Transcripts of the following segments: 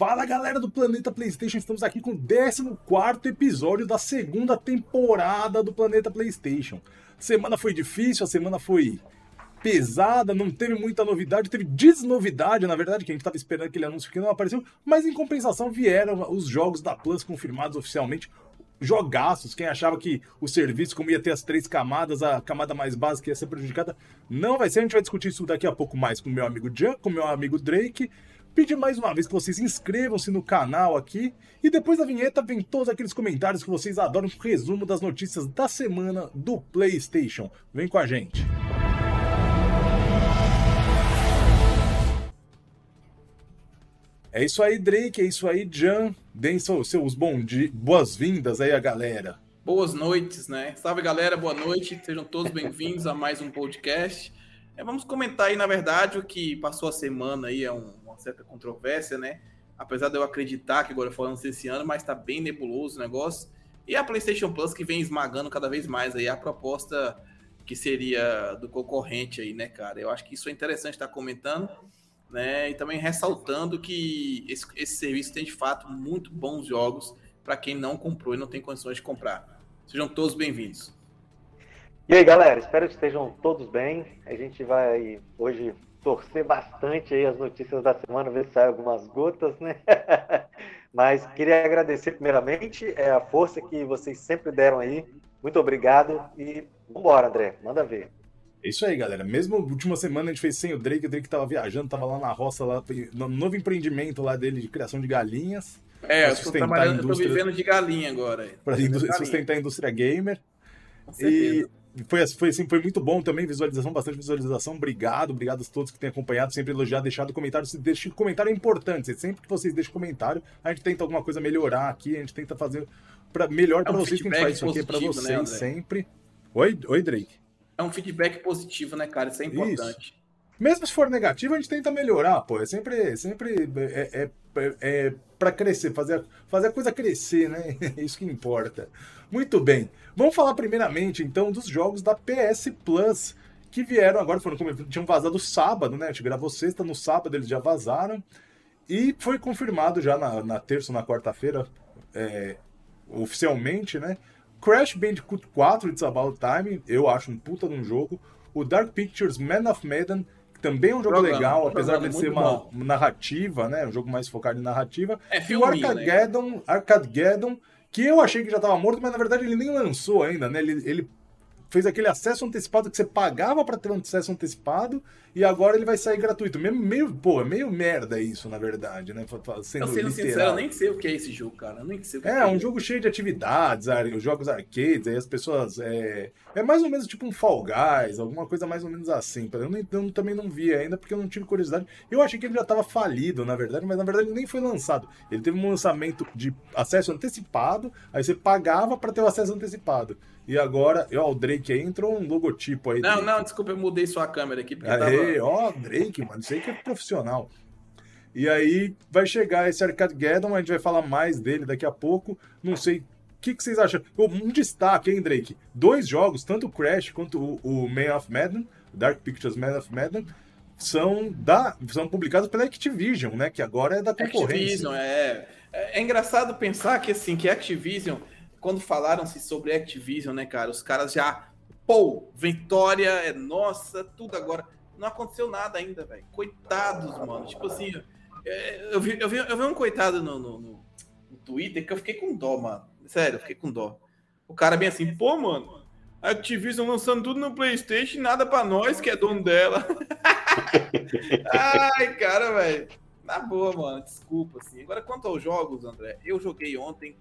Fala galera do Planeta PlayStation, estamos aqui com o 14 episódio da segunda temporada do Planeta PlayStation. A semana foi difícil, a semana foi pesada, não teve muita novidade, teve desnovidade, na verdade, que a gente estava esperando aquele anúncio que não apareceu, mas em compensação vieram os jogos da Plus confirmados oficialmente. Jogaços, quem achava que o serviço, como ia ter as três camadas, a camada mais básica ia ser prejudicada, não vai ser. A gente vai discutir isso daqui a pouco mais com meu amigo Jan, com meu amigo Drake pedir mais uma vez que vocês inscrevam-se no canal aqui e depois da vinheta vem todos aqueles comentários que vocês adoram, um resumo das notícias da semana do PlayStation. Vem com a gente. É isso aí, Drake, é isso aí, Jan. Deem seus, seus boas-vindas aí a galera. Boas noites, né? Salve galera, boa noite. Sejam todos bem-vindos a mais um podcast. É, vamos comentar aí, na verdade, o que passou a semana aí, é um, certa controvérsia, né? Apesar de eu acreditar que agora foi esse ano, mas tá bem nebuloso o negócio. E a PlayStation Plus que vem esmagando cada vez mais aí a proposta que seria do concorrente aí, né, cara? Eu acho que isso é interessante estar comentando, né? E também ressaltando que esse, esse serviço tem de fato muito bons jogos para quem não comprou e não tem condições de comprar. Sejam todos bem-vindos. E aí, galera, espero que estejam todos bem. A gente vai hoje torcer bastante aí as notícias da semana, ver se sai algumas gotas, né? Mas queria agradecer primeiramente é, a força que vocês sempre deram aí. Muito obrigado e vambora, André. Manda ver. É isso aí, galera. Mesmo última semana a gente fez sem o Drake, o Drake tava viajando, tava lá na roça, lá, no novo empreendimento lá dele de criação de galinhas. É, eu tô, trabalhando, indústria... eu tô vivendo de galinha agora. Para sustentar a indústria gamer. E foi, foi, assim, foi muito bom também, visualização, bastante visualização. Obrigado, obrigado a todos que têm acompanhado, sempre elogiado, deixado comentário. Se deixe comentário é importante. Sempre que vocês deixam comentário, a gente tenta alguma coisa melhorar aqui, a gente tenta fazer pra, melhor para é um vocês que a gente faz isso aqui para vocês né, sempre. Oi, oi, Drake. É um feedback positivo, né, cara? Isso é importante. Isso. Mesmo se for negativo, a gente tenta melhorar, pô. É sempre, sempre é, é, é, é para crescer, fazer, fazer a coisa crescer, né? É isso que importa. Muito bem. Vamos falar primeiramente, então, dos jogos da PS Plus que vieram agora, foram tinham vazado sábado, né? A gente gravou sexta, no sábado eles já vazaram. E foi confirmado já na, na terça ou na quarta-feira, é, oficialmente, né? Crash Bandicoot 4 It's About Time, eu acho um puta de um jogo. O Dark Pictures Man of Medan também é um jogo Jogando, legal, apesar de ser uma bom. narrativa, né? Um jogo mais focado em narrativa. É, e o Arcageddon, né? Arcageddon, que eu achei que já estava morto, mas na verdade ele nem lançou ainda, né? Ele, ele fez aquele acesso antecipado que você pagava para ter um acesso antecipado e agora ele vai sair gratuito. Meio, meio, pô, é meio merda isso, na verdade, né? Sendo, eu sendo sincero, eu nem sei o que é esse jogo, cara. Eu nem sei o que é. É, um jogo cheio de atividades, os jogos arcades, aí as pessoas. É, é mais ou menos tipo um Fall Guys, alguma coisa mais ou menos assim. Eu, nem, eu também não vi ainda porque eu não tive curiosidade. Eu achei que ele já estava falido, na verdade, mas na verdade ele nem foi lançado. Ele teve um lançamento de acesso antecipado, aí você pagava para ter o acesso antecipado. E agora, ó, o Drake aí entrou um logotipo aí. Não, Drake. não, desculpa, eu mudei sua câmera aqui. Porque Aê, tava... ó, Drake, mano, isso aí que é profissional. E aí vai chegar esse Arcageddon, a gente vai falar mais dele daqui a pouco. Não sei o que, que, vocês acham? Um destaque, hein, Drake? Dois jogos, tanto o Crash quanto o, o Man of Madden, Dark Pictures Man of Madden, são, da, são publicados pela Activision, né? Que agora é da concorrência. Activision, é. É, é engraçado pensar que, assim, que a Activision quando falaram-se sobre Activision, né, cara, os caras já, pô, vitória é nossa, tudo agora. Não aconteceu nada ainda, velho. Coitados, mano. Tipo assim, é, eu vi, eu vi, eu vi um coitado no, no, no, Twitter que eu fiquei com dó, mano. Sério, eu fiquei com dó. O cara bem assim, pô, mano, a Activision lançando tudo no PlayStation nada pra nós que é dono dela. Ai, cara, velho. Na boa, mano, desculpa, assim. Agora, quanto aos jogos, André, eu joguei ontem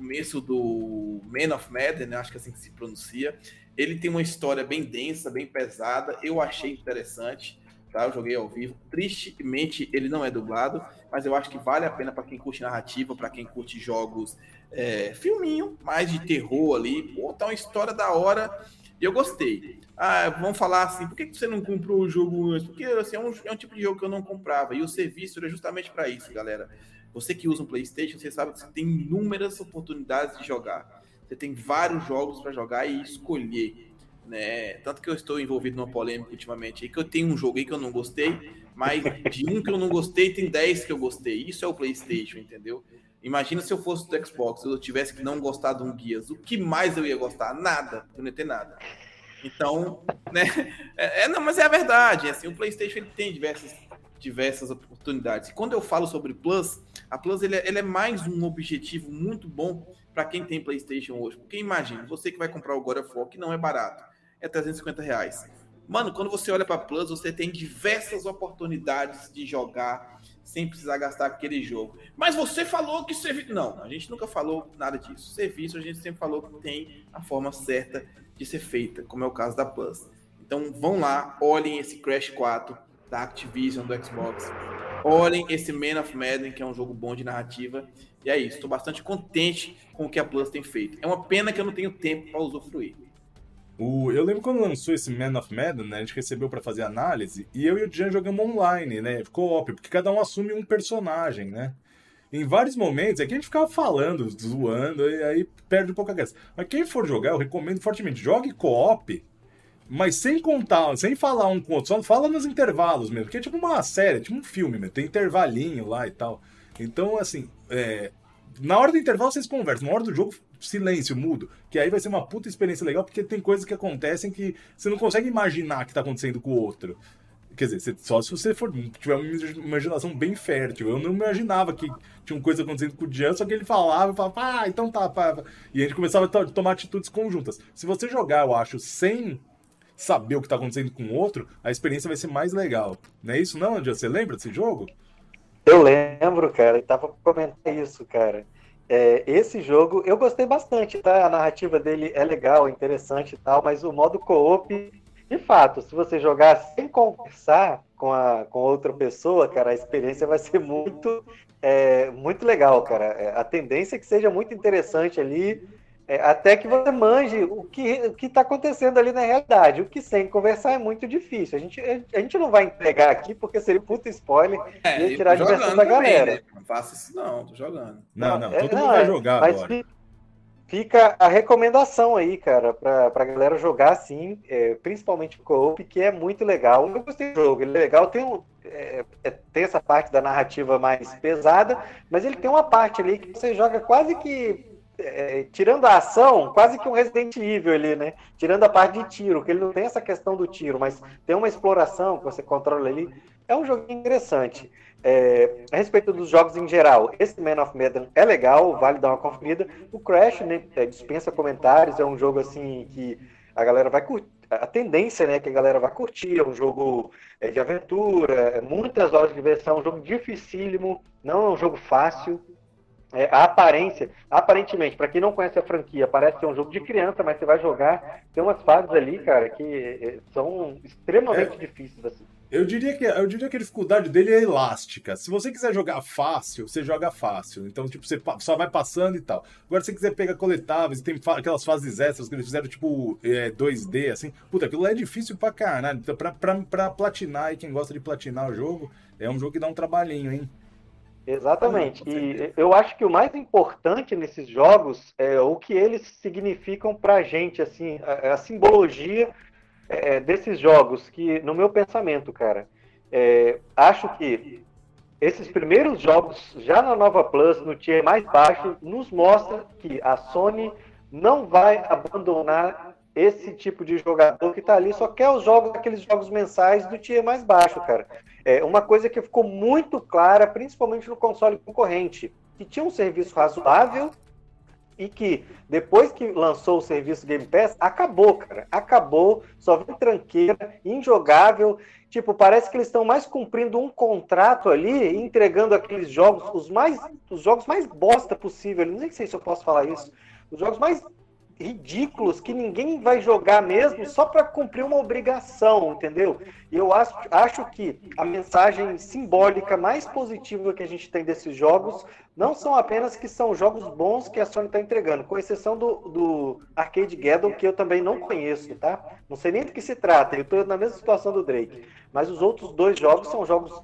começo do Man of Madden, né? acho que é assim que se pronuncia. Ele tem uma história bem densa, bem pesada. Eu achei interessante, tá? Eu joguei ao vivo. Tristemente, ele não é dublado, mas eu acho que vale a pena para quem curte narrativa, para quem curte jogos é, filminho, mais de terror ali. Pô, tá uma história da hora. E eu gostei. Ah, vamos falar assim, por que você não comprou o jogo antes? Porque assim, é, um, é um tipo de jogo que eu não comprava. E o serviço era justamente para isso, galera você que usa um PlayStation, você sabe que você tem inúmeras oportunidades de jogar. Você tem vários jogos para jogar e escolher. né? Tanto que eu estou envolvido numa polêmica ultimamente que eu tenho um jogo aí que eu não gostei, mas de um que eu não gostei, tem 10 que eu gostei. Isso é o PlayStation, entendeu? Imagina se eu fosse do Xbox, eu tivesse que não gostar de um Guias. O que mais eu ia gostar? Nada. Eu não ia ter nada. Então, né? É, é, não, mas é a verdade. Assim, o PlayStation ele tem diversas, diversas oportunidades. E quando eu falo sobre Plus, a Plus ele é, ele é mais um objetivo muito bom para quem tem PlayStation hoje. Porque imagine, você que vai comprar o God of War, que não é barato é 350 reais. Mano, quando você olha para Plus, você tem diversas oportunidades de jogar sem precisar gastar aquele jogo. Mas você falou que serviço. Não, a gente nunca falou nada disso. Serviço, a gente sempre falou que tem a forma certa de ser feita, como é o caso da Plus. Então vão lá, olhem esse Crash 4 da Activision do Xbox. Olhem esse Man of Madden, que é um jogo bom de narrativa. E é isso, estou bastante contente com o que a Plus tem feito. É uma pena que eu não tenho tempo para usufruir. Eu lembro quando lançou esse Man of Madden, né, a gente recebeu para fazer análise, e eu e o Jean jogamos online, né, co-op, porque cada um assume um personagem, né. Em vários momentos, é que a gente ficava falando, zoando, e aí perde um pouco a graça. Mas quem for jogar, eu recomendo fortemente, jogue co-op, mas sem contar, sem falar um com o outro, só fala nos intervalos mesmo, porque é tipo uma série, tipo um filme, mesmo, tem intervalinho lá e tal. Então, assim, é, na hora do intervalo vocês conversam, na hora do jogo silêncio, mudo. Que aí vai ser uma puta experiência legal, porque tem coisas que acontecem que você não consegue imaginar que tá acontecendo com o outro. Quer dizer, só se você for, tiver uma imaginação bem fértil. Eu não imaginava que tinha uma coisa acontecendo com o Jean, só que ele falava e falava, ah, então tá, pá. E a gente começava a tomar atitudes conjuntas. Se você jogar, eu acho, sem saber o que tá acontecendo com o outro, a experiência vai ser mais legal. Não é isso não, Jean? Você lembra desse jogo? Eu lembro, cara, e tava comentando isso, cara. É, esse jogo eu gostei bastante, tá? A narrativa dele é legal, interessante e tal, mas o modo co-op, de fato, se você jogar sem conversar com, a, com outra pessoa, cara, a experiência vai ser muito, é, muito legal, cara. É, a tendência é que seja muito interessante ali é, até que você manje o que o está acontecendo ali na realidade. O que sem conversar é muito difícil. A gente, a gente não vai entregar aqui porque seria puta spoiler é, e tirar a diversão da galera. Né? Não faça isso, não, tô jogando. Não, não, todo é, mundo vai jogar mas agora. Fica a recomendação aí, cara, pra, pra galera jogar assim, é, principalmente o co-op, que é muito legal. Eu gostei do jogo, ele é legal, tem, um, é, é, tem essa parte da narrativa mais pesada, mas ele tem uma parte ali que você joga quase que é, tirando a ação, quase que um Resident Evil ali, né? Tirando a parte de tiro, que ele não tem essa questão do tiro, mas tem uma exploração que você controla ali. É um jogo interessante. É, a respeito dos jogos em geral, esse Man of Medan é legal, vale dar uma conferida. O Crash, né, é, dispensa comentários, é um jogo assim que a galera vai curtir. A tendência né, que a galera vai curtir, é um jogo é, de aventura, é muitas horas de diversão, um jogo dificílimo, não é um jogo fácil, é, a aparência, aparentemente, para quem não conhece a franquia, parece ser um jogo de criança, mas você vai jogar, tem umas fases ali, cara, que é, são extremamente é, difíceis assim. Eu diria que eu diria que a dificuldade dele é elástica. Se você quiser jogar fácil, você joga fácil. Então, tipo, você só vai passando e tal. Agora, se você quiser pegar coletáveis, tem aquelas fases extras que eles fizeram, tipo, é, 2D, assim. Puta, aquilo é difícil pra caralho. Então, pra, pra, pra platinar, e quem gosta de platinar o jogo, é um jogo que dá um trabalhinho, hein? Exatamente. E eu acho que o mais importante nesses jogos é o que eles significam para a gente, assim, a, a simbologia é, desses jogos, que no meu pensamento, cara, é, acho que esses primeiros jogos, já na Nova Plus, no tier mais baixo, nos mostra que a Sony não vai abandonar esse tipo de jogador que está ali só quer os jogos, aqueles jogos mensais do tier mais baixo, cara. É uma coisa que ficou muito clara, principalmente no console concorrente, que tinha um serviço razoável e que depois que lançou o serviço Game Pass, acabou, cara. Acabou, só vem tranqueira, injogável. Tipo, parece que eles estão mais cumprindo um contrato ali, entregando aqueles jogos, os mais os jogos mais bosta possível. Nem sei se eu posso falar isso. Os jogos mais ridículos que ninguém vai jogar mesmo só para cumprir uma obrigação, entendeu? E eu acho, acho que a mensagem simbólica mais positiva que a gente tem desses jogos não são apenas que são jogos bons que a Sony está entregando, com exceção do, do Arcade Gaddle, que eu também não conheço, tá? Não sei nem do que se trata, eu estou na mesma situação do Drake. Mas os outros dois jogos são jogos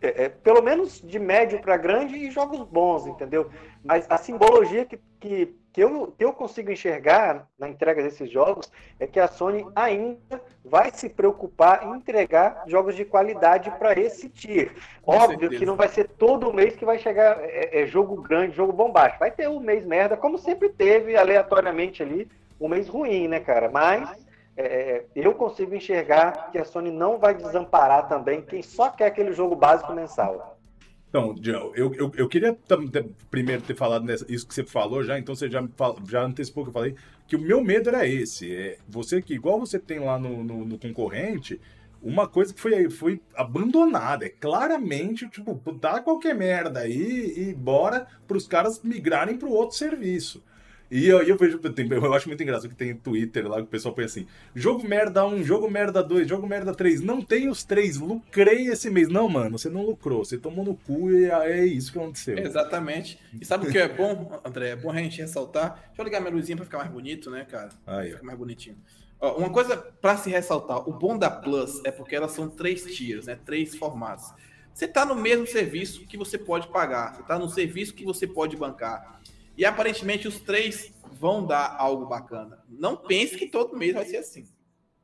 é, é, pelo menos de médio para grande e jogos bons, entendeu? Mas a simbologia que, que, que, eu, que eu consigo enxergar na entrega desses jogos é que a Sony ainda vai se preocupar em entregar jogos de qualidade para esse tier. Óbvio que não vai ser todo mês que vai chegar é, é, jogo grande, jogo bombástico. Vai ter um mês merda, como sempre teve aleatoriamente ali, um mês ruim, né, cara? Mas é, é, eu consigo enxergar que a Sony não vai desamparar também quem só quer aquele jogo básico mensal. Então, eu, eu, eu queria primeiro ter falado nessa, isso que você falou já, então você já, já antecipou que eu falei, que o meu medo era esse. É, você que, igual você tem lá no, no, no concorrente, uma coisa que foi, foi abandonada. É claramente, tipo, dá qualquer merda aí e bora para os caras migrarem para o outro serviço. E eu, eu vejo, eu acho muito engraçado que tem Twitter lá que o pessoal põe assim: jogo merda 1, jogo merda 2, jogo merda 3. Não tem os três, lucrei esse mês. Não, mano, você não lucrou, você tomou no cu e é isso que aconteceu. Exatamente. E sabe o que é bom, André? É bom a gente ressaltar. Deixa eu ligar minha luzinha pra ficar mais bonito, né, cara? Aí, ficar mais bonitinho. Ó, uma coisa para se ressaltar: o bom da Plus é porque elas são três tiers, né? Três formatos. Você está no mesmo serviço que você pode pagar, você está no serviço que você pode bancar. E aparentemente os três vão dar algo bacana. Não pense que todo mês vai ser assim.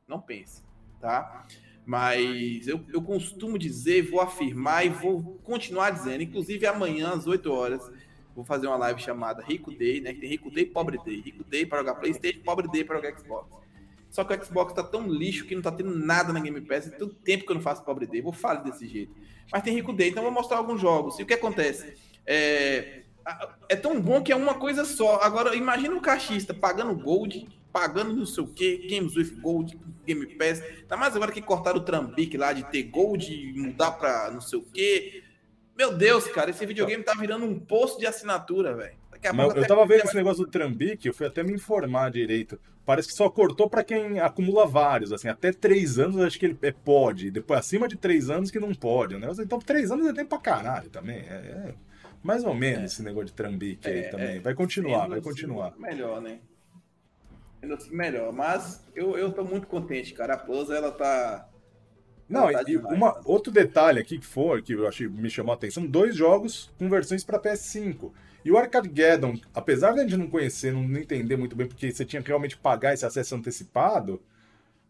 Não pense, tá? Mas eu, eu costumo dizer, vou afirmar e vou continuar dizendo. Inclusive amanhã, às 8 horas, vou fazer uma live chamada Rico Day, né? Que tem Rico Day e Pobre Day. Rico Day para jogar Playstation, Pobre Day para jogar Xbox. Só que o Xbox tá tão lixo que não tá tendo nada na Game Pass. Tem tanto tempo que eu não faço Pobre Day. Vou falar desse jeito. Mas tem Rico Day, então vou mostrar alguns jogos. E o que acontece? É, é tão bom que é uma coisa só. Agora, imagina um caixista pagando Gold, pagando não sei o que, Games with Gold, Game Pass. Ainda mais agora que cortaram o Trambique lá de ter Gold e mudar pra não sei o que. Meu Deus, cara, esse videogame tá virando um posto de assinatura, velho. Eu tava vendo esse negócio do Trambique, eu fui até me informar direito. Parece que só cortou para quem acumula vários, assim, até três anos acho que ele é, pode. Depois, acima de três anos que não pode, né? Então, três anos é tempo pra caralho também. É, é mais ou menos é. esse negócio de trambique aí é, também. Vai continuar, vai assim, continuar. Melhor, né? Ainda assim, melhor. Mas eu, eu tô muito contente, cara. A Plus, ela tá. Não, tá e demais, uma, outro detalhe aqui que for, que eu achei me chamou a atenção, dois jogos com versões para PS5. E o Arcade Geddon, apesar de a gente não conhecer, não entender muito bem, porque você tinha que realmente pagar esse acesso antecipado,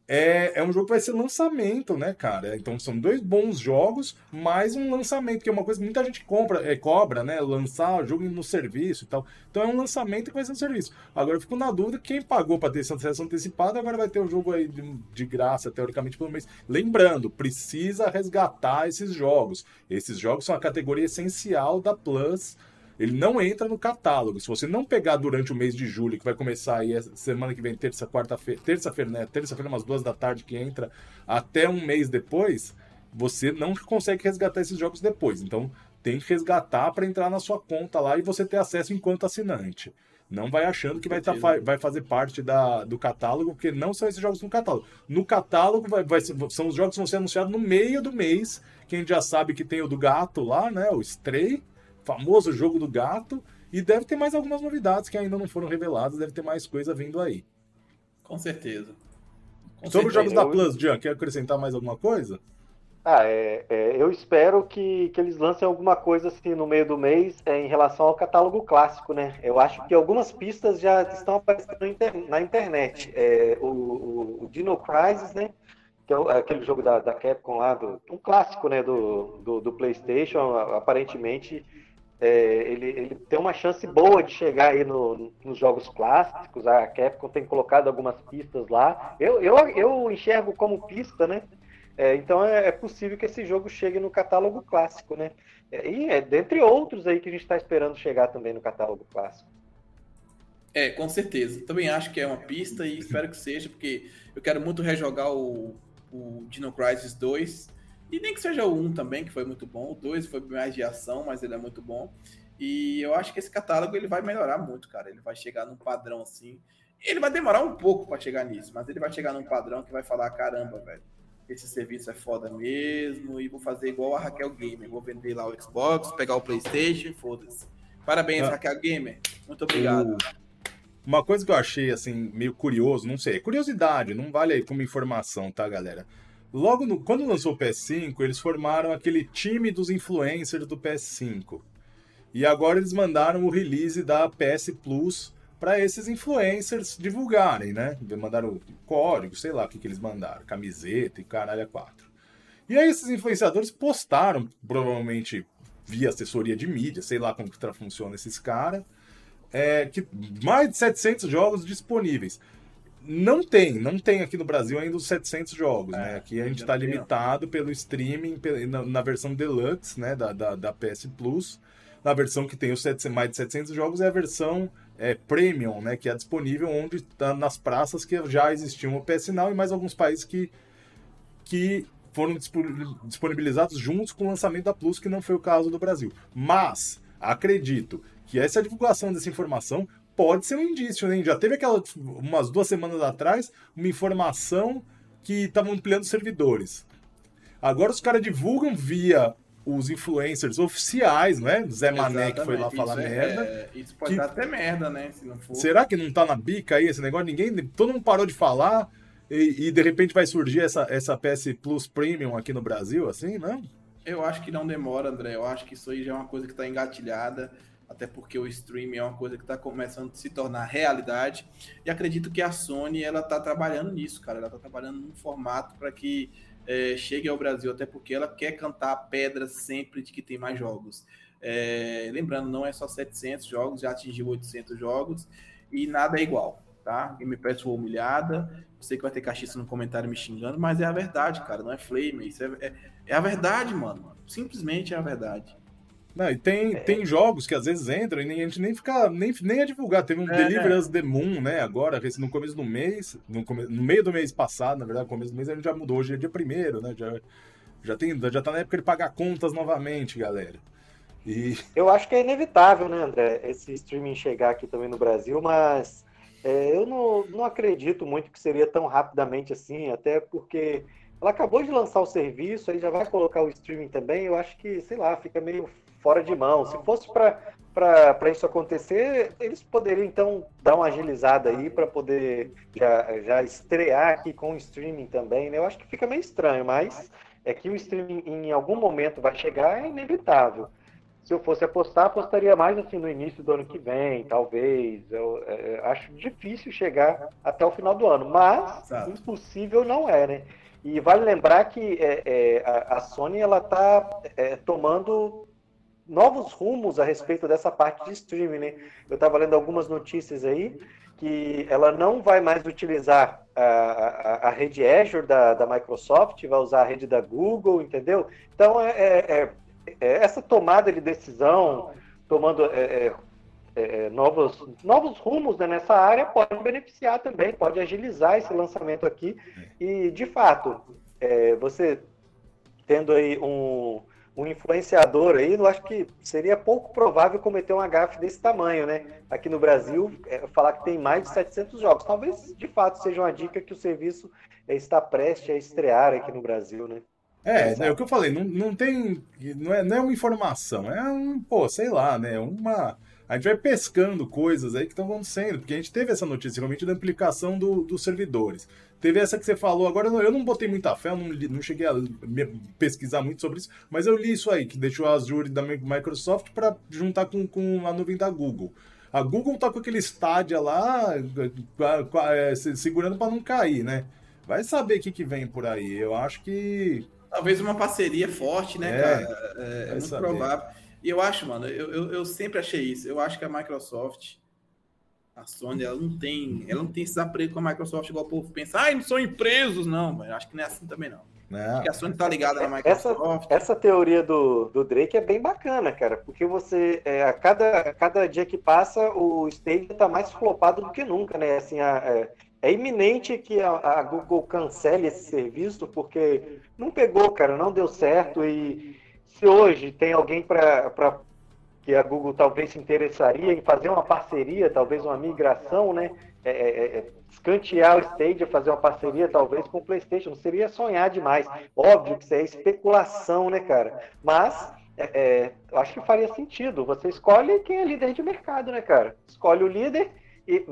é, é um jogo que vai ser lançamento, né, cara? Então são dois bons jogos, mais um lançamento, que é uma coisa que muita gente compra, é, cobra, né? Lançar o jogo no serviço e tal. Então é um lançamento que vai ser um serviço. Agora eu fico na dúvida, quem pagou para ter esse acesso antecipado, agora vai ter o jogo aí de, de graça, teoricamente, pelo mês. Lembrando, precisa resgatar esses jogos. Esses jogos são a categoria essencial da Plus ele não entra no catálogo. Se você não pegar durante o mês de julho, que vai começar aí semana que vem, terça, quarta-feira, terça-feira, né? Terça-feira, umas duas da tarde que entra, até um mês depois, você não consegue resgatar esses jogos depois. Então, tem que resgatar para entrar na sua conta lá e você ter acesso enquanto assinante. Não vai achando que vai, tá, vai fazer parte da, do catálogo, porque não são esses jogos no catálogo. No catálogo vai, vai, são os jogos que vão ser anunciados no meio do mês. Quem já sabe que tem o do gato lá, né? O Stray famoso jogo do gato. E deve ter mais algumas novidades que ainda não foram reveladas, deve ter mais coisa vindo aí. Com certeza. Com Sobre certeza. os jogos da Plus, Jean, quer acrescentar mais alguma coisa? Ah, é, é, eu espero que, que eles lancem alguma coisa assim no meio do mês é, em relação ao catálogo clássico, né? Eu acho que algumas pistas já estão aparecendo inter, na internet. É, o, o, o, Dino Crisis, né? Que é aquele jogo da, da Capcom lá, do, um clássico né, do, do, do PlayStation, aparentemente é, ele, ele, tem uma chance boa de chegar aí no, nos jogos clássicos. A Capcom tem colocado algumas pistas lá. Eu, eu, eu enxergo como pista, né? É, então é, é, possível que esse jogo chegue no catálogo clássico, né? É, e é dentre outros aí que a gente está esperando chegar também no catálogo clássico. É, com certeza. Também acho que é uma pista e espero que seja, porque eu quero muito rejogar o, o Dino Crisis 2 e nem que seja o 1 também, que foi muito bom. O 2 foi mais de ação, mas ele é muito bom. E eu acho que esse catálogo ele vai melhorar muito, cara. Ele vai chegar num padrão assim. Ele vai demorar um pouco para chegar nisso, mas ele vai chegar num padrão que vai falar: caramba, velho, esse serviço é foda mesmo. E vou fazer igual a Raquel Gamer. Vou vender lá o Xbox, pegar o PlayStation, foda-se. Parabéns, ah. Raquel Gamer. Muito obrigado. Uh, uma coisa que eu achei assim meio curioso, não sei, é curiosidade, não vale aí como informação, tá, galera? Logo no, quando lançou o PS5, eles formaram aquele time dos influencers do PS5. E agora eles mandaram o release da PS Plus para esses influencers divulgarem, né? Mandaram código, sei lá o que, que eles mandaram, camiseta e caralho quatro. E aí esses influenciadores postaram, provavelmente via assessoria de mídia, sei lá como que funciona esses caras, é, que mais de 700 jogos disponíveis. Não tem, não tem aqui no Brasil ainda os 700 jogos, é, né? Aqui a gente está limitado pelo streaming na, na, versão deluxe, né, da, da, da, PS Plus. Na versão que tem os 700, mais de 700 jogos é a versão é, premium, né, que é disponível onde tá nas praças que já existiam o PS Now e mais alguns países que que foram disponibilizados juntos com o lançamento da Plus, que não foi o caso do Brasil. Mas acredito que essa divulgação dessa informação pode ser um indício, né? Já teve aquela, umas duas semanas atrás, uma informação que estavam ampliando servidores. Agora os caras divulgam via os influencers oficiais, né? Zé Mané que foi lá falar isso é, merda. É, isso pode que... dar até merda, né? Se não for... Será que não tá na bica aí esse negócio? Ninguém, todo mundo parou de falar e, e, de repente vai surgir essa, essa PS Plus Premium aqui no Brasil, assim, não? Eu acho que não demora, André. Eu acho que isso aí já é uma coisa que está engatilhada, até porque o streaming é uma coisa que está começando a se tornar realidade. E acredito que a Sony ela está trabalhando nisso, cara. Ela está trabalhando num formato para que é, chegue ao Brasil, até porque ela quer cantar a pedra sempre de que tem mais jogos. É, lembrando, não é só 700 jogos, já atingiu 800 jogos e nada é igual, tá? Game Pass foi humilhada, sei que vai ter caixista no comentário me xingando, mas é a verdade, cara. Não é flame. Isso é, é, é a verdade, mano. Simplesmente é a verdade. Não, e tem, é. tem jogos que às vezes entram e a gente nem fica, nem, nem é divulgar. Teve um é, Deliverance the Moon, né? Agora, no começo do mês, no, come, no meio do mês passado, na verdade, no começo do mês a gente já mudou. Hoje é dia primeiro, né? Já, já, tem, já tá na época de pagar contas novamente, galera. E... Eu acho que é inevitável, né, André, esse streaming chegar aqui também no Brasil, mas é, eu não, não acredito muito que seria tão rapidamente assim, até porque ela acabou de lançar o serviço, aí já vai colocar o streaming também. Eu acho que, sei lá, fica meio fora de mão. Se fosse para isso acontecer, eles poderiam então dar uma agilizada aí para poder já, já estrear aqui com o streaming também. Né? Eu acho que fica meio estranho, mas é que o streaming em algum momento vai chegar, é inevitável se eu fosse apostar, apostaria mais assim no início do ano que vem, talvez. Eu, é, acho difícil chegar até o final do ano, mas Exato. impossível não é, né? E vale lembrar que é, é, a, a, Sony ela está é, tomando novos rumos a respeito dessa parte de streaming, né? Eu estava lendo algumas notícias aí que ela não vai mais utilizar a, a, a rede Azure da, da Microsoft, vai usar a rede da Google, entendeu? Então é, é, é é, essa tomada de decisão, tomando é, é, é, novos, novos rumos né, nessa área, pode beneficiar também, pode agilizar esse lançamento aqui. E, de fato, você tendo aí um, um influenciador aí, eu acho que seria pouco provável cometer um gafe desse tamanho, né? Aqui no Brasil, é, falar que tem mais de 700 jogos. Talvez, de fato, seja uma dica que o serviço está prestes a estrear aqui no Brasil, né? É, é o que eu falei, não, não tem. Não é, não é uma informação, é um, pô, sei lá, né? Uma. A gente vai pescando coisas aí que estão acontecendo, porque a gente teve essa notícia realmente da implicação do, dos servidores. Teve essa que você falou, agora eu não botei muita fé, eu não, não cheguei a pesquisar muito sobre isso, mas eu li isso aí, que deixou a Azure da Microsoft para juntar com, com a nuvem da Google. A Google tá com aquele estádio lá, é, segurando para não cair, né? Vai saber o que, que vem por aí. Eu acho que Talvez uma parceria forte, né, é, cara? É, é muito saber. provável. E eu acho, mano, eu, eu, eu, sempre achei isso. Eu acho que a Microsoft, a Sony, ela não tem, ela não tem esses apregos com a Microsoft igual o povo pensa. Ah, não são empresas, não, mas acho que não é assim também, não. não. Acho que a Sony tá ligada na Microsoft. Essa, essa teoria do, do Drake é bem bacana, cara, porque você, é, a, cada, a cada dia que passa, o Stadia tá mais flopado do que nunca, né? Assim, a, é, é iminente que a, a, Google cancele esse serviço, porque não pegou, cara, não deu certo. E se hoje tem alguém para que a Google talvez se interessaria em fazer uma parceria, talvez uma migração, né? É, é, é, é escantear o Stadia, fazer uma parceria talvez com o PlayStation, seria sonhar demais. Óbvio que isso é especulação, né, cara? Mas é, é, eu acho que faria sentido. Você escolhe quem é líder de mercado, né, cara? Escolhe o líder e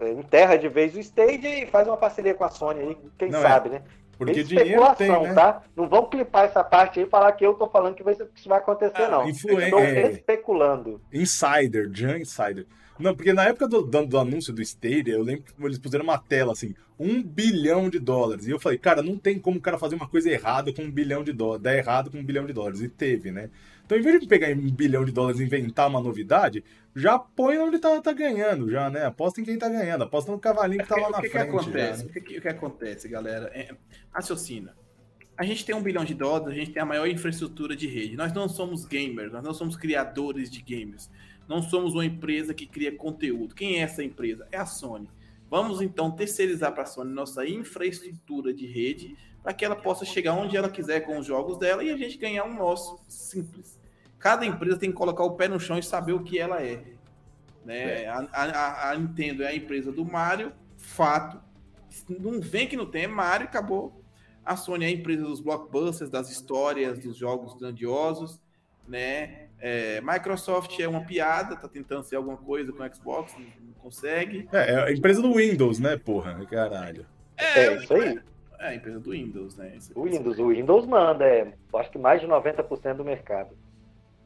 enterra de vez o Stadia e faz uma parceria com a Sony aí, quem Não, sabe, né? Porque dinheiro tem, né? tá? Não vão clipar essa parte aí e falar que eu tô falando que isso vai acontecer, ah, não. Estou é... especulando. Insider, Jan Insider. Não, porque na época do, do, do, anúncio do Stadia, eu lembro que eles puseram uma tela assim, um bilhão de dólares. E eu falei, cara, não tem como o cara fazer uma coisa errada com um bilhão de dólares, dar errado com um bilhão de dólares. E teve, né? Então, em vez de pegar um bilhão de dólares e inventar uma novidade, já põe onde tá, tá ganhando, já, né? Aposta em quem tá ganhando, aposta no cavalinho que tá lá na que frente. Que acontece? Já, né? o, que, que acontece, galera? É, raciocina. A gente tem um bilhão de dólares, a gente tem a maior infraestrutura de rede. Nós não somos gamers, nós não somos criadores de games. Não somos uma empresa que cria conteúdo. Quem é essa empresa? É a Sony. Vamos então terceirizar para a Sony nossa infraestrutura de rede para que ela possa chegar onde ela quiser com os jogos dela e a gente ganhar um nosso simples. Cada empresa tem que colocar o pé no chão e saber o que ela é. Né? É. A, a, a, Nintendo é a empresa do Mario, fato. Não vem que não tem, é Mario acabou. A Sony é a empresa dos blockbusters, das histórias, dos jogos grandiosos, né? É, Microsoft é uma piada, tá tentando ser alguma coisa com o Xbox, não, não consegue. É, é, a empresa do Windows, né, porra? Caralho. É, é isso aí. É, a empresa do Windows, né? O Windows, o Windows manda, é, acho que mais de 90% do mercado.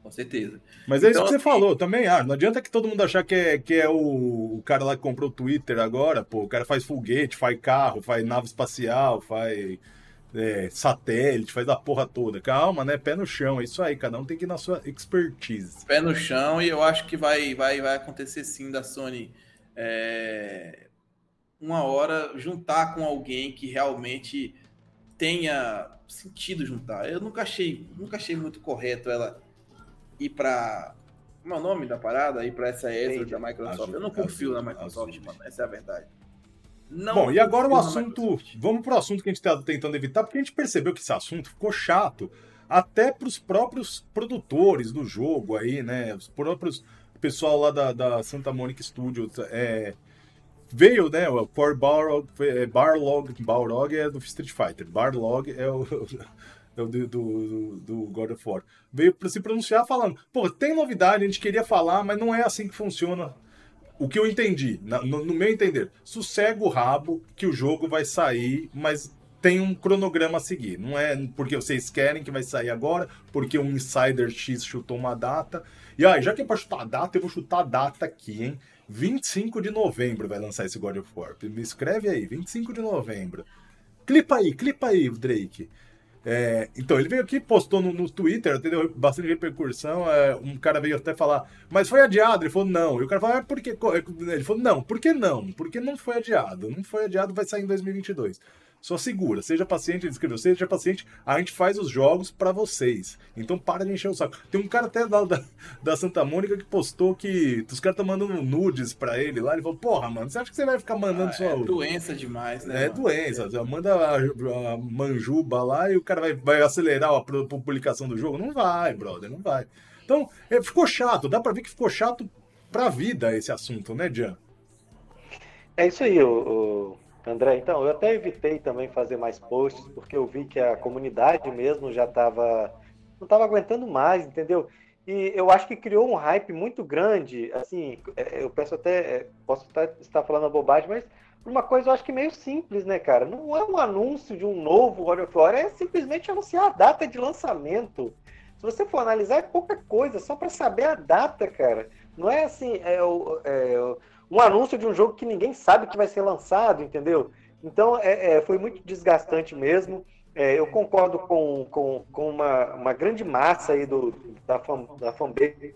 Com certeza. Mas é então, isso que você assim, falou também. Ah, não adianta que todo mundo achar que é, que é o, o cara lá que comprou o Twitter agora, pô. O cara faz foguete, faz carro, faz nave espacial, faz é, satélite, faz a porra toda. Calma, né? Pé no chão, é isso aí. Cada um tem que ir na sua expertise. Pé no chão e eu acho que vai, vai, vai acontecer sim da Sony. É, uma hora juntar com alguém que realmente tenha sentido juntar. Eu nunca achei, nunca achei muito correto ela ir para como é o nome da parada? Ir para essa Azure da Microsoft. eu não confio na Microsoft, mano. Essa é a verdade. Não Bom, e agora o assunto. Vamos para o assunto que a gente está tentando evitar, porque a gente percebeu que esse assunto ficou chato até para os próprios produtores do jogo aí, né? Os próprios pessoal lá da, da Santa Monica Studios. É, veio, né? O Barlog, é, Barlog, Balrog é do Street Fighter, Barlog é o, é o do, do, do, God of War. Veio para se pronunciar falando: pô, tem novidade, a gente queria falar, mas não é assim que funciona o que eu entendi, no, no meu entender, sossega o rabo que o jogo vai sair, mas tem um cronograma a seguir. Não é porque vocês querem que vai sair agora, porque um insider X chutou uma data. E aí, já que é pra chutar a data, eu vou chutar a data aqui, hein? 25 de novembro vai lançar esse God of War. Me escreve aí, 25 de novembro. Clipa aí, clipa aí, Drake. É, então, ele veio aqui, postou no, no Twitter, deu bastante repercussão. É, um cara veio até falar, mas foi adiado? Ele falou, não. E o cara falou, ah, por que? Ele falou, não, por que não? Porque não foi adiado. Não foi adiado, vai sair em 2022. Só segura, seja paciente, ele escreveu, seja paciente, a gente faz os jogos para vocês. Então para de encher o saco. Tem um cara até da, da, da Santa Mônica que postou que os caras estão mandando nudes para ele lá. Ele falou, porra, mano, você acha que você vai ficar mandando ah, sua. É doença demais, né? É mano? doença. É. Manda a, a, manjuba lá e o cara vai, vai acelerar a publicação do jogo. Não vai, brother, não vai. Então, é, ficou chato, dá pra ver que ficou chato pra vida esse assunto, né, Jan? É isso aí, o, André, então, eu até evitei também fazer mais posts, porque eu vi que a comunidade mesmo já estava não estava aguentando mais, entendeu? E eu acho que criou um hype muito grande, assim, é, eu peço até, é, posso estar falando bobagem, mas uma coisa eu acho que meio simples, né, cara? Não é um anúncio de um novo God of War, é simplesmente anunciar a data de lançamento. Se você for analisar, é pouca coisa, só para saber a data, cara. Não é assim, é, é, um anúncio de um jogo que ninguém sabe que vai ser lançado, entendeu? Então é, é foi muito desgastante mesmo. É, eu concordo com, com, com uma, uma grande massa aí do, da, fan, da fanbase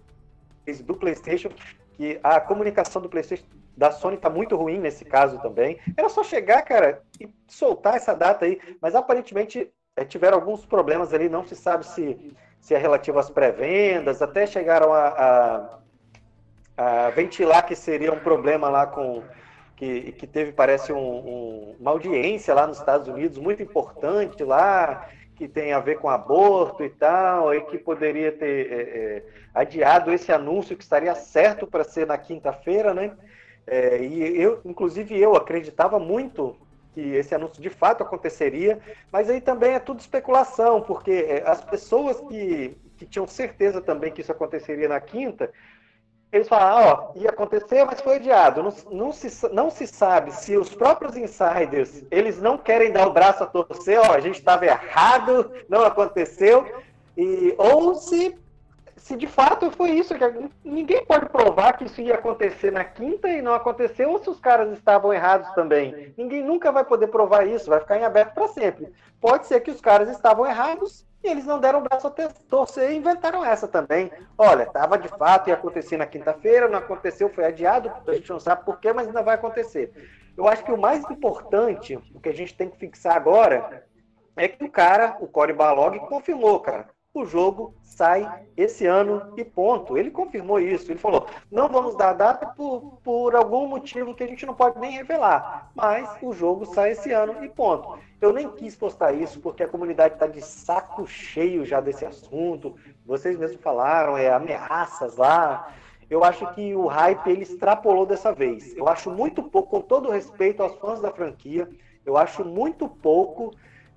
do PlayStation, que a comunicação do PlayStation da Sony está muito ruim nesse caso também. Era só chegar, cara, e soltar essa data aí, mas aparentemente é, tiveram alguns problemas ali, não se sabe se, se é relativo às pré-vendas, até chegaram a, a a ventilar que seria um problema lá com que, que teve parece um, um, uma audiência lá nos Estados Unidos muito importante lá que tem a ver com aborto e tal e que poderia ter é, é, adiado esse anúncio que estaria certo para ser na quinta-feira, né? É, e eu, inclusive eu acreditava muito que esse anúncio de fato aconteceria, mas aí também é tudo especulação, porque é, as pessoas que, que tinham certeza também que isso aconteceria na quinta eles falaram, ó, ia acontecer, mas foi adiado. Não, não, se, não se sabe se os próprios insiders, eles não querem dar o braço a torcer, ó, a gente estava errado, não aconteceu, e, ou se, se de fato foi isso, que ninguém pode provar que isso ia acontecer na quinta e não aconteceu, ou se os caras estavam errados também. Ninguém nunca vai poder provar isso, vai ficar em aberto para sempre. Pode ser que os caras estavam errados e eles não deram o braço a torcer e inventaram essa também. Olha, estava de fato, ia acontecer na quinta-feira, não aconteceu, foi adiado, a gente não sabe porquê, mas ainda vai acontecer. Eu acho que o mais importante, o que a gente tem que fixar agora, é que o cara, o Corey Balog, confirmou, cara o jogo sai esse ano e ponto. Ele confirmou isso. Ele falou: não vamos dar data por, por algum motivo que a gente não pode nem revelar, mas o jogo sai esse ano e ponto. Eu nem quis postar isso porque a comunidade está de saco cheio já desse assunto. Vocês mesmos falaram, é ameaças lá. Eu acho que o hype ele extrapolou dessa vez. Eu acho muito pouco, com todo respeito aos fãs da franquia, eu acho muito pouco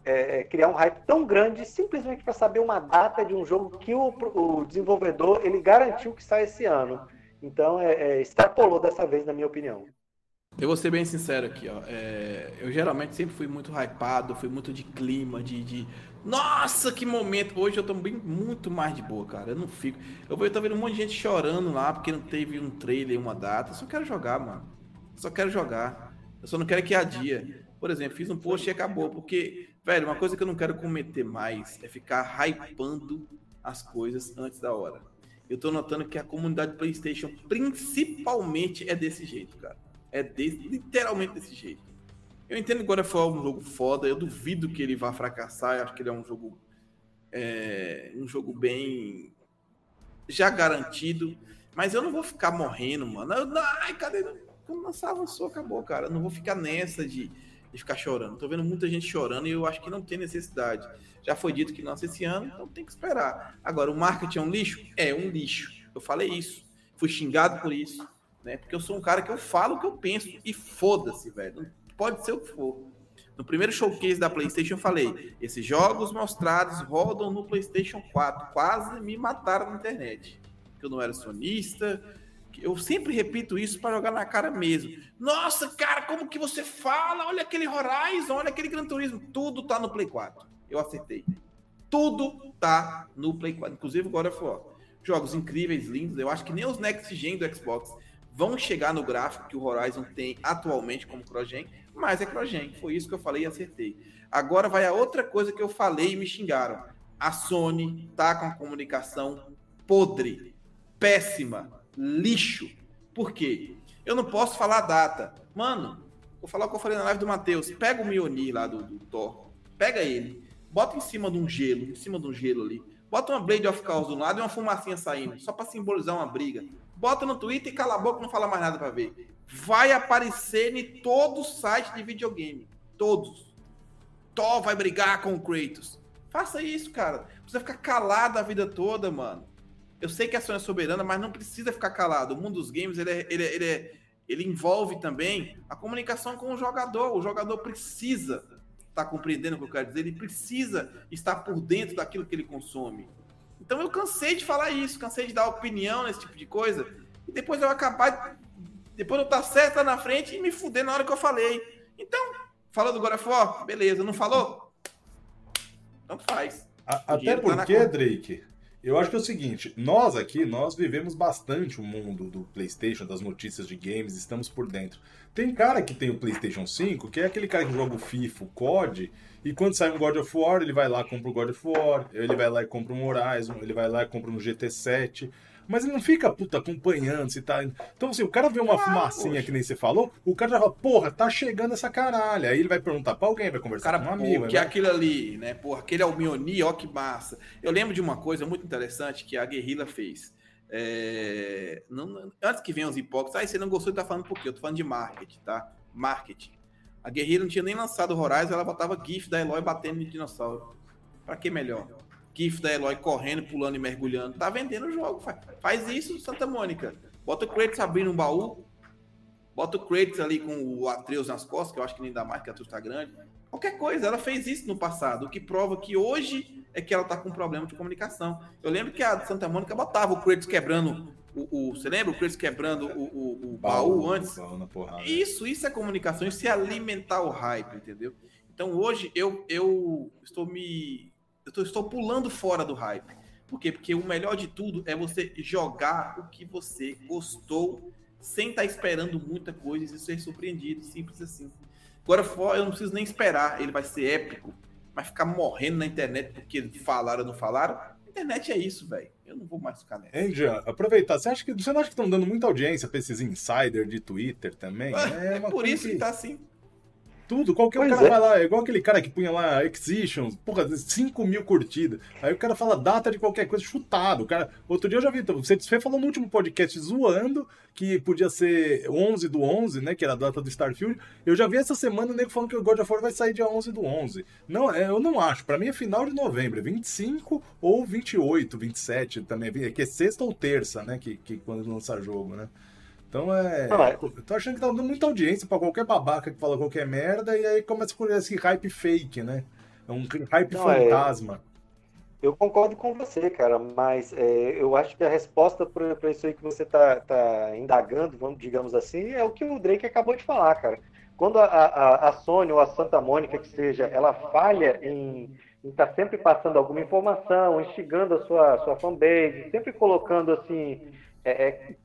é, é, criar um hype tão grande simplesmente para saber uma data de um jogo que o, o, desenvolvedor ele garantiu que sai esse ano. Então, é, é, extrapolou dessa vez, na minha opinião. Eu vou ser bem sincero aqui, ó. É, eu geralmente sempre fui muito hypado, fui muito de clima, de, de, Nossa, que momento! Hoje eu tô bem, muito mais de boa, cara. Eu não fico. Eu, eu tô vendo um monte de gente chorando lá porque não teve um trailer, uma data. Eu só quero jogar, mano. Eu só quero jogar. Eu só não quero que adia. Por exemplo, fiz um post e acabou, porque Velho, uma coisa que eu não quero cometer mais é ficar hypando as coisas antes da hora. Eu tô notando que a comunidade PlayStation, principalmente, é desse jeito, cara. É literalmente desse jeito. Eu entendo que agora foi um jogo foda, eu duvido que ele vá fracassar, eu acho que ele é um jogo. É, um jogo bem. já garantido. Mas eu não vou ficar morrendo, mano. Eu, ai, cadê? Quando lançar, avançou, acabou, cara. Eu não vou ficar nessa de e ficar chorando. Tô vendo muita gente chorando e eu acho que não tem necessidade. Já foi dito que lança esse ano, então tem que esperar. Agora, o marketing é um lixo? É um lixo. Eu falei isso. Fui xingado por isso, né? Porque eu sou um cara que eu falo o que eu penso e foda-se, velho. Pode ser o que for. No primeiro showcase da PlayStation eu falei: esses jogos mostrados rodam no PlayStation 4. Quase me mataram na internet. Eu não era sonista, eu sempre repito isso para jogar na cara mesmo. Nossa, cara, como que você fala? Olha aquele Horizon, olha aquele Gran Turismo. Tudo tá no Play 4. Eu acertei. Tudo tá no Play 4. Inclusive, agora foi jogos incríveis, lindos. Eu acho que nem os Next Gen do Xbox vão chegar no gráfico que o Horizon tem atualmente como CrossGen, mas é CrossGen. Foi isso que eu falei e acertei. Agora vai a outra coisa que eu falei e me xingaram. A Sony tá com a comunicação podre, péssima lixo. Por quê? Eu não posso falar a data. Mano, vou falar o que eu falei na live do Matheus. Pega o Mionir lá do, do Thor. Pega ele. Bota em cima de um gelo, em cima de um gelo ali. Bota uma Blade of Chaos do lado e uma fumacinha saindo, só para simbolizar uma briga. Bota no Twitter e cala a boca, não fala mais nada para ver. Vai aparecer em todo site de videogame. Todos. Thor vai brigar com o Kratos. Faça isso, cara. Precisa ficar calado a vida toda, mano. Eu sei que a Sony é soberana, mas não precisa ficar calado. O mundo dos games ele, é, ele, é, ele, é, ele envolve também a comunicação com o jogador. O jogador precisa estar tá compreendendo o que eu quero dizer, ele precisa estar por dentro daquilo que ele consome. Então eu cansei de falar isso, cansei de dar opinião nesse tipo de coisa, e depois eu acabar, depois eu estar certo lá na frente e me fuder na hora que eu falei. Então, falou do God of War? Beleza, não falou? Tanto faz. A, até tá porque, tá Drake, eu acho que é o seguinte, nós aqui, nós vivemos bastante o mundo do PlayStation, das notícias de games, estamos por dentro. Tem cara que tem o PlayStation 5, que é aquele cara que joga o FIFA, o COD, e quando sai um God of War, ele vai lá e compra o God of War, ele vai lá e compra um Horizon, ele vai lá e compra um GT7. Mas ele não fica, puta, acompanhando se tá. Então, assim, o cara vê uma ah, fumacinha poxa. que nem você falou, o cara já fala, porra, tá chegando essa caralha. Aí ele vai perguntar pra alguém, vai conversar cara, com um amigo. que é aquilo ali, né? Porra, aquele Almioni, ó que massa. Eu lembro de uma coisa muito interessante que a Guerrilla fez. É... Não, antes que venham os hipócritas, aí ah, você não gostou de estar tá falando por quê? Eu tô falando de marketing, tá? Marketing. A Guerrilla não tinha nem lançado o Horizon, ela botava GIF da Eloy batendo no dinossauro. Pra que melhor? GIF da Eloy correndo, pulando e mergulhando. Tá vendendo o jogo. Faz, faz isso, Santa Mônica. Bota o Kratos abrindo um baú. Bota o Kratos ali com o Atreus nas costas, que eu acho que nem dá mais, que a Atreus tá grande. Qualquer coisa. Ela fez isso no passado, o que prova que hoje é que ela tá com problema de comunicação. Eu lembro que a Santa Mônica botava o Kratos quebrando o, o, você lembra o Chris quebrando o, o, o baú, baú antes? Baú isso, isso é comunicação, isso é alimentar o hype, entendeu? Então hoje eu, eu estou me. Eu estou, estou pulando fora do hype. Por quê? Porque o melhor de tudo é você jogar o que você gostou sem estar tá esperando muita coisa e ser surpreendido, simples assim. Agora eu não preciso nem esperar, ele vai ser épico, vai ficar morrendo na internet porque falaram ou não falaram. A internet é isso, velho. Eu não vou mais ficar nessa. Angel, aproveitar, você acha que você não acha que estão dando muita audiência para esses insiders de Twitter também? É, é por isso que, que tá assim. Tudo, qualquer pois cara é. vai lá, é igual aquele cara que punha lá Excisions, porra, 5 mil curtidas. Aí o cara fala data de qualquer coisa chutado. O cara, outro dia eu já vi, você falou no último podcast zoando que podia ser 11 do 11, né, que era a data do Starfield. Eu já vi essa semana o nego falando que o God of War vai sair dia 11 do 11. Não, é, eu não acho, para mim é final de novembro, é 25 ou 28, 27 também, é que é sexta ou terça, né, que, que quando lançar jogo, né. Então é. Ah, eu tô achando que tá dando muita audiência pra qualquer babaca que fala qualquer merda e aí começa com esse hype fake, né? É um hype não, é, fantasma. É... Eu concordo com você, cara, mas é, eu acho que a resposta para isso aí que você tá, tá indagando, vamos, digamos assim, é o que o Drake acabou de falar, cara. Quando a, a, a Sony ou a Santa Mônica, que seja, ela falha em estar tá sempre passando alguma informação, instigando a sua, sua fanbase, sempre colocando assim. É, é,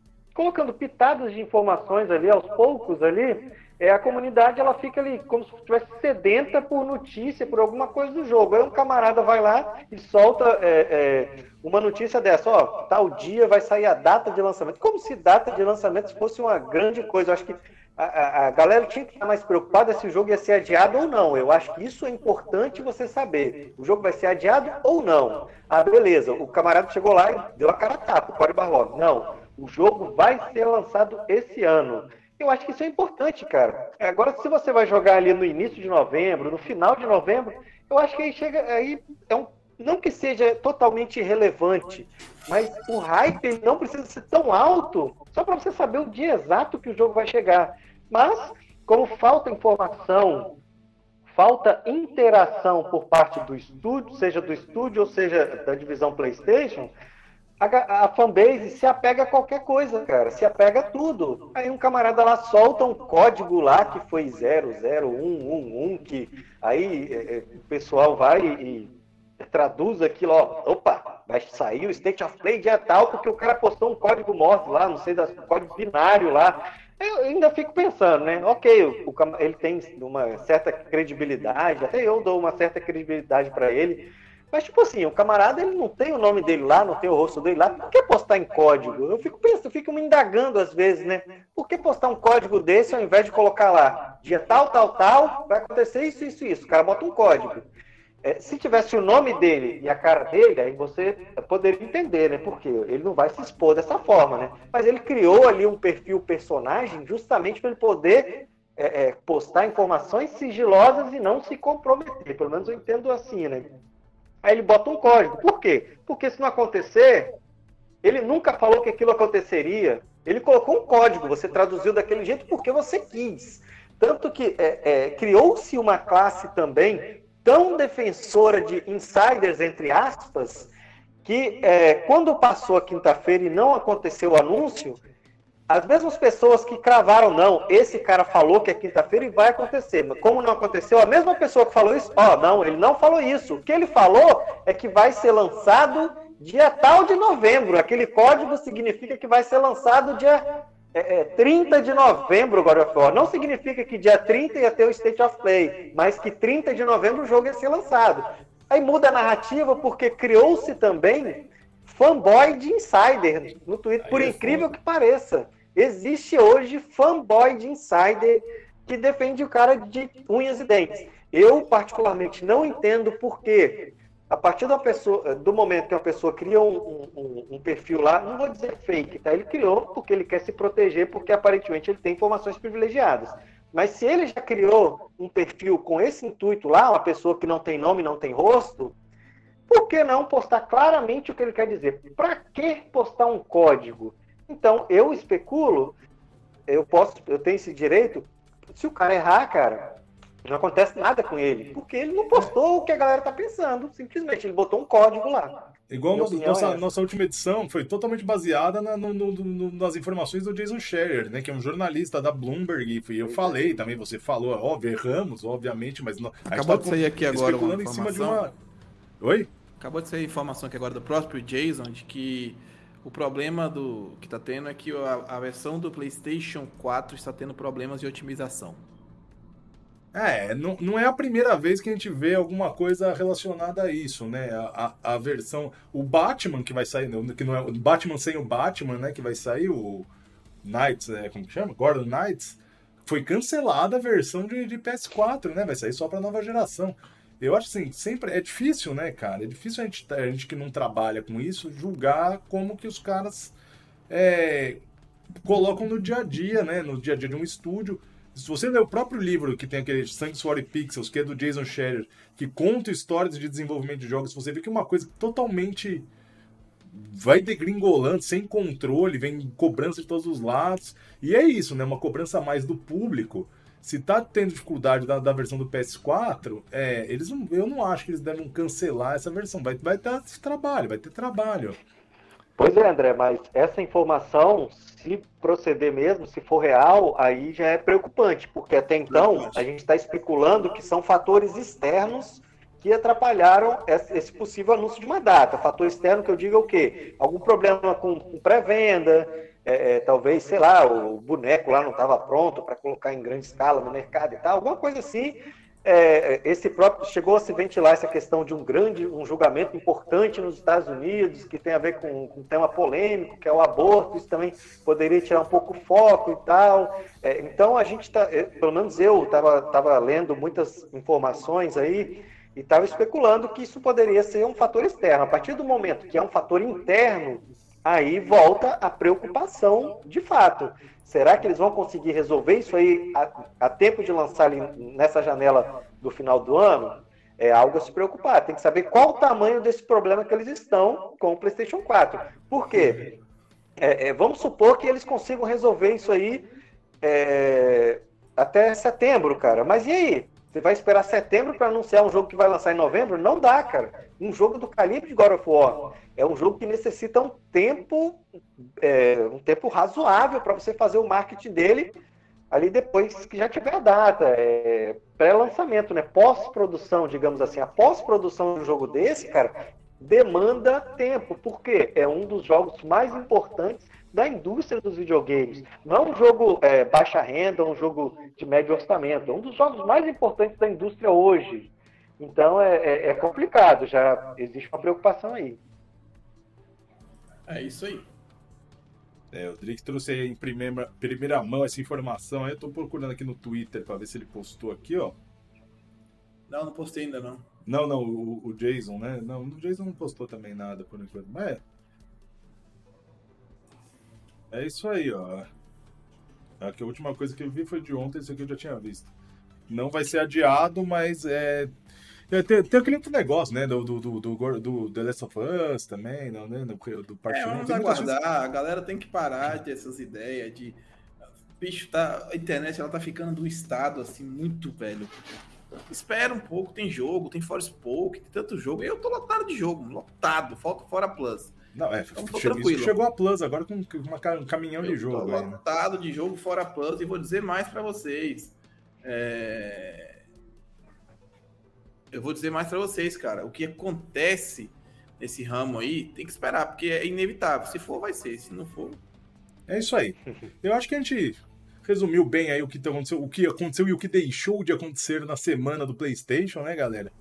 colocando pitadas de informações ali, aos poucos ali, é, a comunidade ela fica ali como se estivesse sedenta por notícia, por alguma coisa do jogo. Aí um camarada vai lá e solta é, é, uma notícia dessa, ó, tal dia vai sair a data de lançamento. Como se data de lançamento fosse uma grande coisa. Eu acho que a, a, galera tinha que estar mais preocupada se o jogo ia ser adiado ou não. Eu acho que isso é importante você saber. O jogo vai ser adiado ou não? Ah, beleza. O camarada chegou lá e deu a cara a tapa, o Barlog. Não o jogo vai ser lançado esse ano. Eu acho que isso é importante, cara. Agora, se você vai jogar ali no início de novembro, no final de novembro, eu acho que aí chega. Aí é um, não que seja totalmente irrelevante, mas o hype não precisa ser tão alto só para você saber o dia exato que o jogo vai chegar. Mas, como falta informação, falta interação por parte do estúdio, seja do estúdio ou seja da divisão PlayStation, a, a fanbase se apega a qualquer coisa, cara. Se apega a tudo. Aí um camarada lá solta um código lá que foi 00111, que aí é, é, o pessoal vai e, traduz aquilo, ó. Opa, vai sair o State of Play dia tal, porque o cara postou um código Morse lá, não sei, das, um código binário lá. Eu ainda fico pensando, né? Ok, o, o, ele tem uma certa credibilidade, até eu dou uma certa credibilidade para ele mas, tipo assim, o camarada ele não tem o nome dele lá, não tem o rosto dele lá, por que postar em código? Eu fico pensando, fico me indagando às vezes, né? Por que postar um código desse ao invés de colocar lá, dia tal, tal, tal, vai acontecer isso, isso, isso. O cara bota um código. É, se tivesse o nome dele e a cara dele, aí você poderia entender, né? Porque ele não vai se expor dessa forma, né? Mas ele criou ali um perfil personagem justamente para ele poder é, é, postar informações sigilosas e não se comprometer. Pelo menos eu entendo assim, né? Aí ele bota um código. Por quê? Porque se não acontecer, ele nunca falou que aquilo aconteceria. Ele colocou um código, você traduziu daquele jeito porque você quis. Tanto que é, é, criou-se uma classe também tão defensora de insiders, entre aspas, que é, quando passou a quinta-feira e não aconteceu o anúncio, as mesmas pessoas que cravaram, não, esse cara falou que é quinta-feira e vai acontecer. Mas como não aconteceu, a mesma pessoa que falou isso, ó, oh, não, ele não falou isso. O que ele falou é que vai ser lançado dia tal de novembro. Aquele código significa que vai ser lançado dia é, é, 30 de novembro, God of War. Não significa que dia 30 ia ter o State of Play, mas que 30 de novembro o jogo ia ser lançado. Aí muda a narrativa porque criou-se também fanboy de insider no Twitter, por é incrível que pareça. Existe hoje fanboy de insider que defende o cara de unhas e dentes. Eu, particularmente, não entendo por que, a partir pessoa, do momento que uma pessoa cria um, um, um, perfil lá, não vou dizer fake, tá? Ele criou porque ele quer se proteger, porque aparentemente ele tem informações privilegiadas. Mas se ele já criou um perfil com esse intuito lá, uma pessoa que não tem nome, não tem rosto, por que não postar claramente o que ele quer dizer? Para que postar um código? Então, eu especulo, eu posso, eu tenho esse direito, se o cara errar, cara, não acontece nada com ele, porque ele não postou o que a galera tá pensando, simplesmente ele botou um código lá. Igual nossa, nossa, é nossa, última edição foi totalmente baseada na, no, no, no, nas informações do Jason Scherer, né? Que é um jornalista da Bloomberg. E eu falei também, você falou, óbvio, erramos, obviamente, mas não. Acabou tá de sair aqui agora uma em cima de uma. Oi? Acabou de sair informação aqui agora do próprio Jason de que o problema do que está tendo é que a, a versão do PlayStation 4 está tendo problemas de otimização. É, não, não é a primeira vez que a gente vê alguma coisa relacionada a isso, né? A, a, a versão. O Batman que vai sair, que não é o Batman sem o Batman, né? Que vai sair, o Knights, é, como que chama? Gordon Knights. Foi cancelada a versão de, de PS4, né? Vai sair só pra nova geração. Eu acho assim, sempre é difícil, né, cara? É difícil a gente, a gente que não trabalha com isso julgar como que os caras é, colocam no dia a dia, né? No dia a dia de um estúdio se você ler o próprio livro, que tem aquele Sanctuary Pixels, que é do Jason Scherer, que conta histórias de desenvolvimento de jogos, você vê que é uma coisa totalmente vai degringolando, sem controle, vem cobrança de todos os lados. E é isso, né? Uma cobrança mais do público. Se tá tendo dificuldade da, da versão do PS4, é, eles não, eu não acho que eles devem cancelar essa versão. Vai, vai ter trabalho, vai ter trabalho. Pois é, André, mas essa informação, se proceder mesmo, se for real, aí já é preocupante, porque até então a gente está especulando que são fatores externos que atrapalharam esse possível anúncio de uma data. Fator externo que eu digo é o quê? Algum problema com, pré-venda, é, é, talvez, sei lá, o boneco lá não estava pronto para colocar em grande escala no mercado e tal, alguma coisa assim é, esse próprio chegou a se ventilar essa questão de um grande, um julgamento importante nos Estados Unidos que tem a ver com, com um tema polêmico que é o aborto. Isso também poderia tirar um pouco o foco e tal. É, então a gente está, é, pelo menos eu estava tava lendo muitas informações aí e estava especulando que isso poderia ser um fator externo. A partir do momento que é um fator interno, aí volta a preocupação de fato. Será que eles vão conseguir resolver isso aí a, a tempo de lançar nessa janela do final do ano? É algo a se preocupar. Tem que saber qual o tamanho desse problema que eles estão com o PlayStation 4. Por quê? É, é, vamos supor que eles consigam resolver isso aí é, até setembro, cara. Mas e aí? Você vai esperar setembro para anunciar um jogo que vai lançar em novembro? Não dá, cara. Um jogo do calibre de God of War é um jogo que necessita um tempo, é, um tempo razoável para você fazer o marketing dele ali depois que já tiver a data, é, pré-lançamento, né? Pós-produção, digamos assim. A pós-produção de um jogo desse, cara, demanda tempo, porque é um dos jogos mais importantes da indústria dos videogames. Não é um jogo é, baixa renda, um jogo de médio orçamento. É um dos jogos mais importantes da indústria hoje. Então é, é, é complicado, já existe uma preocupação aí. É isso aí. É, o Drake trouxe aí em primeira, primeira mão essa informação. Aí eu tô procurando aqui no Twitter para ver se ele postou aqui, ó. Não, não postei ainda não. Não, não, o, o Jason, né? Não, o Jason não postou também nada por enquanto. Mas é, é isso aí, ó. Aqui, a última coisa que eu vi foi de ontem, isso aqui eu já tinha visto. Não vai ser adiado, mas é. É tem, tem aquele outro negócio, né? Do, do, do, do, do The Last of Us também, não, né? Do, do parte é, vamos aguardar. A galera tem que parar de ter essas ideias de. Bicho, tá, a internet ela tá ficando de um estado assim muito velho. Espera um pouco, tem jogo, tem Forspoken, tem tanto jogo. Eu tô lotado de jogo, lotado, falta fora Plus. Não, é, então, chegou, chegou a Plus agora com uma, um caminhão eu de jogo. Tô aí, né? lotado de jogo fora Plus e vou dizer mais para vocês. É... Eu vou dizer mais para vocês, cara. O que acontece nesse ramo aí tem que esperar, porque é inevitável. Se for, vai ser. Se não for. É isso aí. Eu acho que a gente resumiu bem aí o que aconteceu, o que aconteceu e o que deixou de acontecer na semana do PlayStation, né, galera?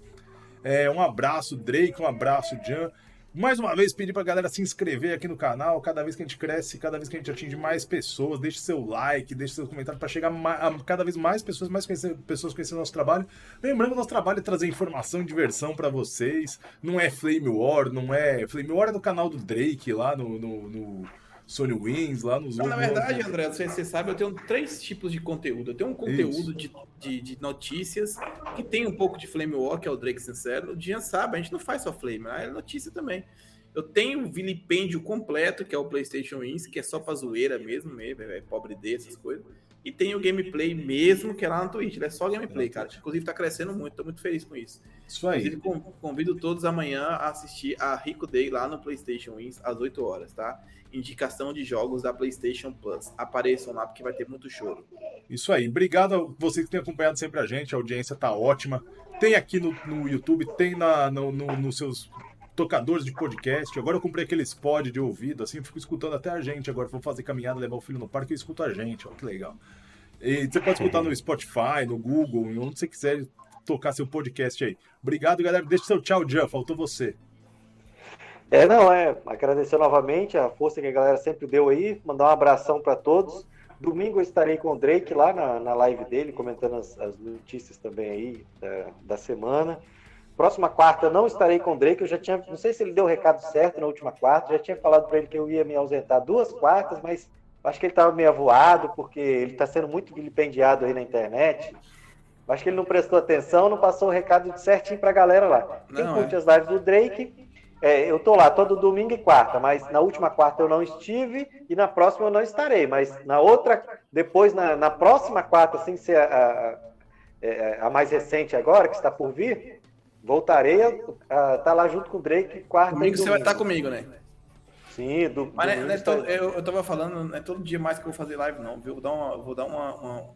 É, um abraço, Drake, um abraço, Jan. Mais uma vez, pedir pra galera se inscrever aqui no canal. Cada vez que a gente cresce, cada vez que a gente atinge mais pessoas, deixe seu like, deixe seu comentário para chegar a cada vez mais pessoas, mais conhecer, pessoas conhecendo nosso trabalho. Lembrando nosso trabalho é trazer informação e diversão para vocês. Não é Flame War, não é. Flame War é do canal do Drake lá no, no, no Sony Wins, lá nos. Não, na verdade, André, você, você, sabe, eu tenho três tipos de conteúdo. Eu tenho um conteúdo de, de, de, notícias que tem um pouco de Flame que é o Drake Sincero. O Dian sabe, a gente não faz só Flame, é notícia também. Eu tenho o vilipêndio completo, que é o PlayStation Wins, que é só pra zoeira mesmo, mesmo é pobre D, essas coisas. E tem o gameplay mesmo, que é lá no Twitch. Ele é só gameplay, cara. Inclusive tá crescendo muito, tô muito feliz com isso. Isso aí. Inclusive, convido todos amanhã a assistir a Rico Day lá no PlayStation Wins às 8 horas, tá? Indicação de jogos da PlayStation Plus. Apareçam lá porque vai ter muito choro. Isso aí. Obrigado a vocês que têm acompanhado sempre a gente. A audiência tá ótima. Tem aqui no, no YouTube, tem na, no, no, nos seus tocadores de podcast. Agora eu comprei aqueles pod de ouvido, assim, fico escutando até a gente. Agora vou fazer caminhada, levar o filho no parque, eu escuto a gente, ó, que legal. E você pode escutar no Spotify, no Google, onde você quiser tocar seu podcast aí. Obrigado, galera. Deixa seu tchau, Jean. Faltou você. É, não, é. Agradecer novamente a força que a galera sempre deu aí. Mandar um abração para todos. Domingo eu estarei com o Drake lá na, na live dele, comentando as, as notícias também aí da, da semana. Próxima quarta não estarei com o Drake. Eu já tinha, não sei se ele deu o recado certo na última quarta. Já tinha falado para ele que eu ia me ausentar duas quartas, mas acho que ele estava meio avoado porque ele está sendo muito vilipendiado aí na internet. Acho que ele não prestou atenção, não passou o recado certinho para a galera lá. Quem não, curte é. as lives do Drake, é, eu tô lá todo domingo e quarta, mas na última quarta eu não estive e na próxima eu não estarei. Mas na outra, depois, na, na próxima quarta, sem ser a, a, é, a, mais recente agora, que está por vir, voltarei a estar tá lá junto com o Drake quarta Domingo você vai estar tá comigo, né? Sim, do, Mas é, é todo, eu, eu tava falando, não é todo dia mais que eu vou fazer live, não, viu? Vou dar uma, vou dar uma, uma,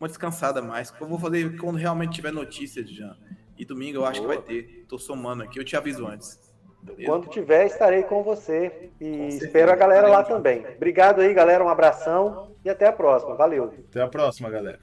uma descansada mais. Eu vou fazer quando realmente tiver notícias, já. E domingo eu acho Boa. que vai ter. Tô somando aqui, eu te aviso antes. Beleza? Quando tiver, estarei com você. E com espero a galera lá também. Obrigado aí, galera. Um abração e até a próxima. Valeu. Até a próxima, galera.